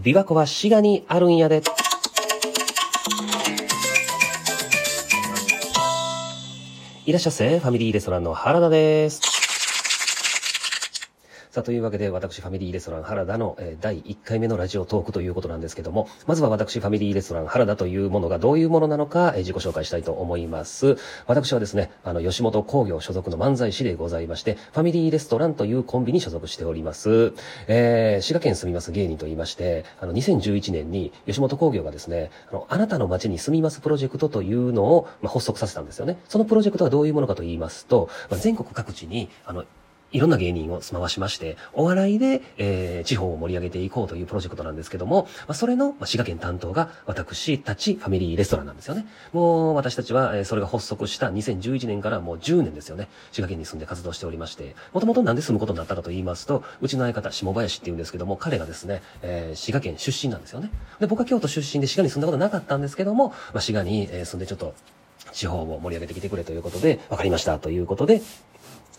琵琶湖は滋賀にあるんやで。いらっしゃいませ。ファミリーレストランの原田です。さあ、というわけで、私、ファミリーレストラン原田の、えー第1回目のラジオトークということなんですけども、まずは私、ファミリーレストラン原田というものがどういうものなのか、えー自己紹介したいと思います。私はですね、あの、吉本工業所属の漫才師でございまして、ファミリーレストランというコンビに所属しております。えー滋賀県住みます芸人と言いまして、あの、2011年に吉本工業がですね、あの、あなたの街に住みますプロジェクトというのを、まあ、発足させたんですよね。そのプロジェクトはどういうものかと言いますと、まあ、全国各地に、あの、いろんな芸人を住まわしまして、お笑いで、えー地方を盛り上げていこうというプロジェクトなんですけども、まあ、それの、まあ、滋賀県担当が私たちファミリーレストランなんですよね。もう私たちは、えーそれが発足した2011年からもう10年ですよね。滋賀県に住んで活動しておりまして、もともとなんで住むことになったかと言いますと、うちの相方、下林っていうんですけども、彼がですね、えー滋賀県出身なんですよね。で、僕は京都出身で滋賀に住んだことなかったんですけども、まあ、滋賀に、えー住んでちょっと、地方を盛り上げてきてくれということで、わかりましたということで、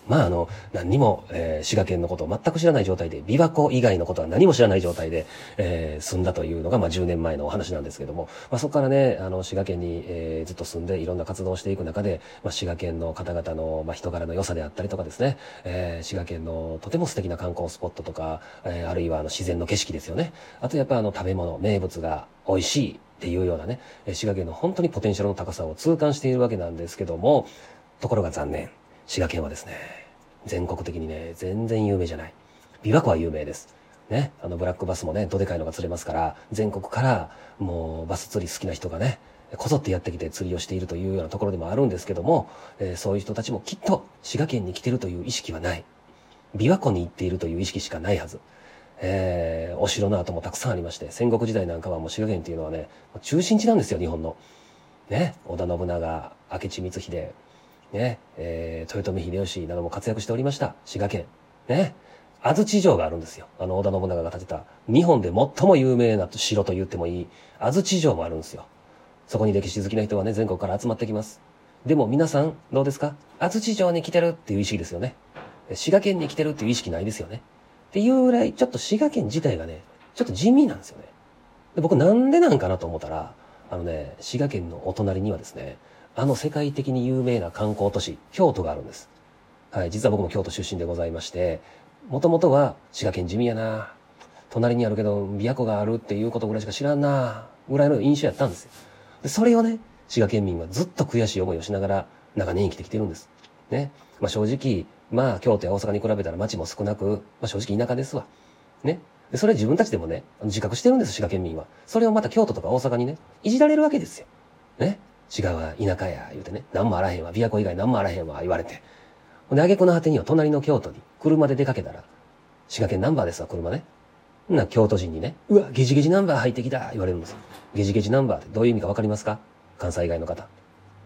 まあ、あの、何にも、えー滋賀県のことを全く知らない状態で、琵琶湖以外のことは何も知らない状態で、えー住んだというのが、まあ、10年前のお話なんですけども、まあ、そこからね、あの、滋賀県に、えーずっと住んで、いろんな活動をしていく中で、まあ、滋賀県の方々の、まあ、人柄の良さであったりとかですね、えー滋賀県のとても素敵な観光スポットとか、えーあるいは、あの、自然の景色ですよね。あと、やっぱ、あの、食べ物、名物が美味しいっていうようなね、滋賀県の本当にポテンシャルの高さを痛感しているわけなんですけども、ところが残念。滋賀県はですね、全国的にね、全然有名じゃない。琵琶湖は有名です。ね。あの、ブラックバスもね、どでかいのが釣れますから、全国から、もう、バス釣り好きな人がね、こぞってやってきて釣りをしているというようなところでもあるんですけども、えーそういう人たちもきっと滋賀県に来てるという意識はない。琵琶湖に行っているという意識しかないはず。えーお城の跡もたくさんありまして、戦国時代なんかはもう滋賀県っていうのはね、中心地なんですよ、日本の。ね、織田信長、明智光秀、ね、えー豊臣秀吉なども活躍しておりました。滋賀県。ね。安土城があるんですよ。あの、織田信長が建てた、日本で最も有名な城と言ってもいい、安土城もあるんですよ。そこに歴史好きな人はね、全国から集まってきます。でも皆さん、どうですか？安土城に来てるっていう意識ですよね。滋賀県に来てるっていう意識ないですよね。っていうぐらい、ちょっと滋賀県自体がね、ちょっと地味なんですよね。で僕なんでなんかなと思ったら、あのね、滋賀県のお隣にはですね、あの世界的に有名な観光都市、京都があるんです。はい、実は僕も京都出身でございまして、もともとは滋賀県地味やな、隣にあるけど琵琶湖があるっていうことぐらいしか知らんな、ぐらいの印象やったんですよ。で、それをね、滋賀県民はずっと悔しい思いをしながら長年生きてきてるんです。ね。まあ正直、まあ京都や大阪に比べたら町も少なく、まあ正直田舎ですわ。ね。で、それは自分たちでもね、自覚してるんです、滋賀県民は。それをまた京都とか大阪にね、いじられるわけですよ。ね。滋賀は田舎や、言うてね、何もあらへんわ、琵琶湖以外何もあらへんわ、言われて。ほんで、挙句の果てには隣の京都に車で出かけたら、滋賀県ナンバーですわ、車ね。んな京都人にね、うわ、ゲジゲジナンバー入ってきた、言われるんですよ。ゲジゲジナンバーってどういう意味かわかりますか？関西以外の方。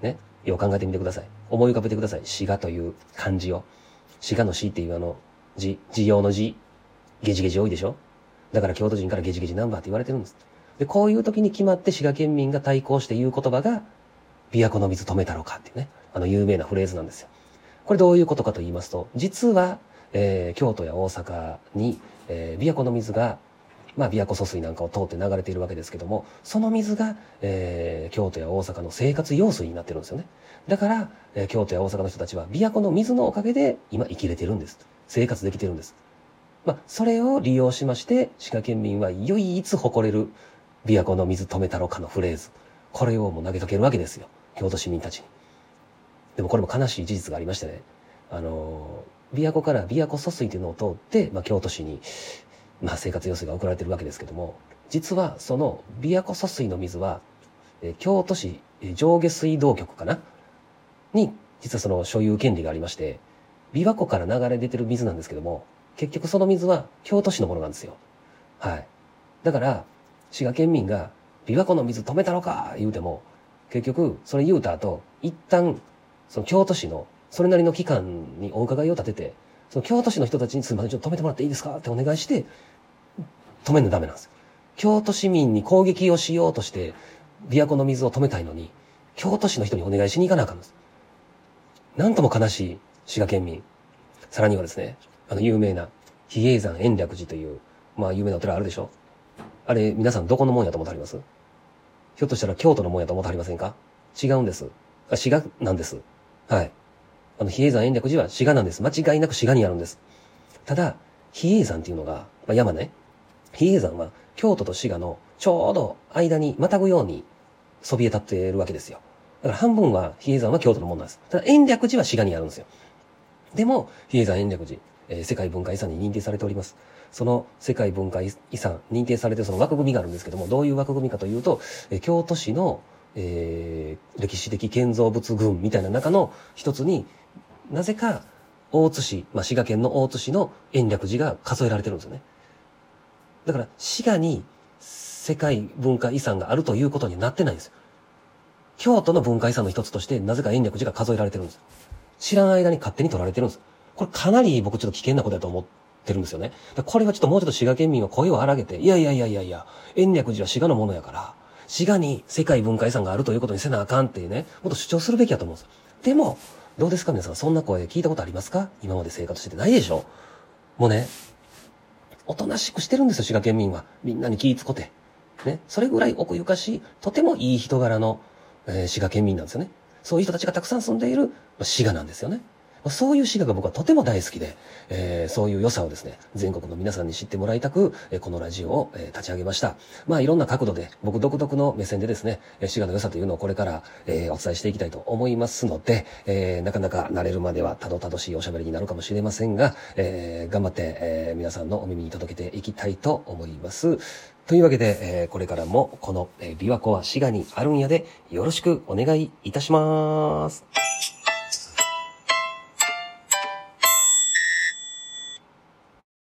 ね。よう考えてみてください。思い浮かべてください。滋賀という漢字を。滋賀の死っていうあの、字、字用の字、ゲジゲジ多いでしょ？だから京都人からゲジゲジナンバーって言われてるんです。で、こういう時に決まって滋賀県民が対抗して言う言葉が、琵琶湖の水止めたろかっていうね、あの有名なフレーズなんですよ。これどういうことかと言いますと、実は、えー京都や大阪に、えー琵琶湖の水が、まあ、琵琶湖疎水なんかを通って流れているわけですけども、その水が、えー京都や大阪の生活用水になってるんですよね。だから、えー京都や大阪の人たちは、琵琶湖の水のおかげで今生きれてるんです。生活できてるんです。まあ、それを利用しまして、滋賀県民は唯一誇れる、琵琶湖の水止めたろかのフレーズ。これをもう投げかけるわけですよ。京都市民たちに。でもこれも悲しい事実がありましてね。あの、琵琶湖から琵琶湖疎水というのを通って、まあ、京都市に、まあ、生活用水が送られてるわけですけども、実はその琵琶湖疎水の水は、え京都市上下水道局かな？に、実はその所有権利がありまして、琵琶湖から流れ出てる水なんですけども、結局その水は京都市のものなんですよ。はい。だから、滋賀県民が、琵琶湖の水止めたのか言うても、結局、それ言うた後、一旦、その京都市の、それなりの機関にお伺いを立てて、その京都市の人たちにすみません、ちょっと止めてもらっていいですか？ってお願いして、止めるのダメなんですよ。京都市民に攻撃をしようとして、琵琶湖の水を止めたいのに、京都市の人にお願いしに行かなあかんんです。なんとも悲しい滋賀県民。さらにはですね、あの有名な比叡山延暦寺という、まあ有名なお寺あるでしょあれ、皆さんどこのもんやと思ってあります？ひょっとしたら京都のもんやと思ってありませんか？違うんです。あ、滋賀なんです。はい。あの、比叡山延暦寺は滋賀なんです。間違いなく滋賀にあるんです。ただ、比叡山っていうのが、まあ、山ね。比叡山は京都と滋賀のちょうど間にまたぐようにそびえ立っているわけですよ。だから半分は比叡山は京都のものなんです。ただ延暦寺は滋賀にあるんですよ。でも、比叡山延暦寺、え、世界文化遺産に認定されております。その世界文化遺産認定されてその枠組みがあるんですけども、どういう枠組みかというと、え、京都市の、えー、歴史的建造物群みたいな中の一つに、なぜか大津市、まあ、滋賀県の大津市の延暦寺が数えられてるんですよね。だから、滋賀に世界文化遺産があるということになってないんですよ。京都の文化遺産の一つとして、なぜか延暦寺が数えられてるんです。知らん間に勝手に取られてるんです。これかなり僕ちょっと危険なことだと思ってるんですよね。これはちょっともうちょっと滋賀県民は声を荒げて、いやいやいやいやいや、延暦寺は滋賀のものやから、滋賀に世界文化遺産があるということにせなあかんっていうね、もっと主張するべきやと思うんですよ。でも、どうですか皆さん、そんな声聞いたことありますか？今まで生活しててないでしょ？もうね、おとなしくしてるんですよ、滋賀県民は。みんなに気ぃつこて。ね。それぐらい奥ゆかしい、とてもいい人柄の、えー、滋賀県民なんですよね。そういう人たちがたくさん住んでいるまあ滋賀なんですよね。そういう滋賀が僕はとても大好きで、えー、そういう良さをですね、全国の皆さんに知ってもらいたく、え、このラジオを、え、立ち上げました。まあいろんな角度で、僕独特の目線でですね、滋賀の良さというのをこれから、え、お伝えしていきたいと思いますので、え、なかなか慣れるまではたどたどしいおしゃべりになるかもしれませんが、え、頑張って、え、皆さんのお耳に届けていきたいと思います。というわけで、え、これからもこの、えー、琵琶湖は滋賀にあるんやでよろしくお願いいたします。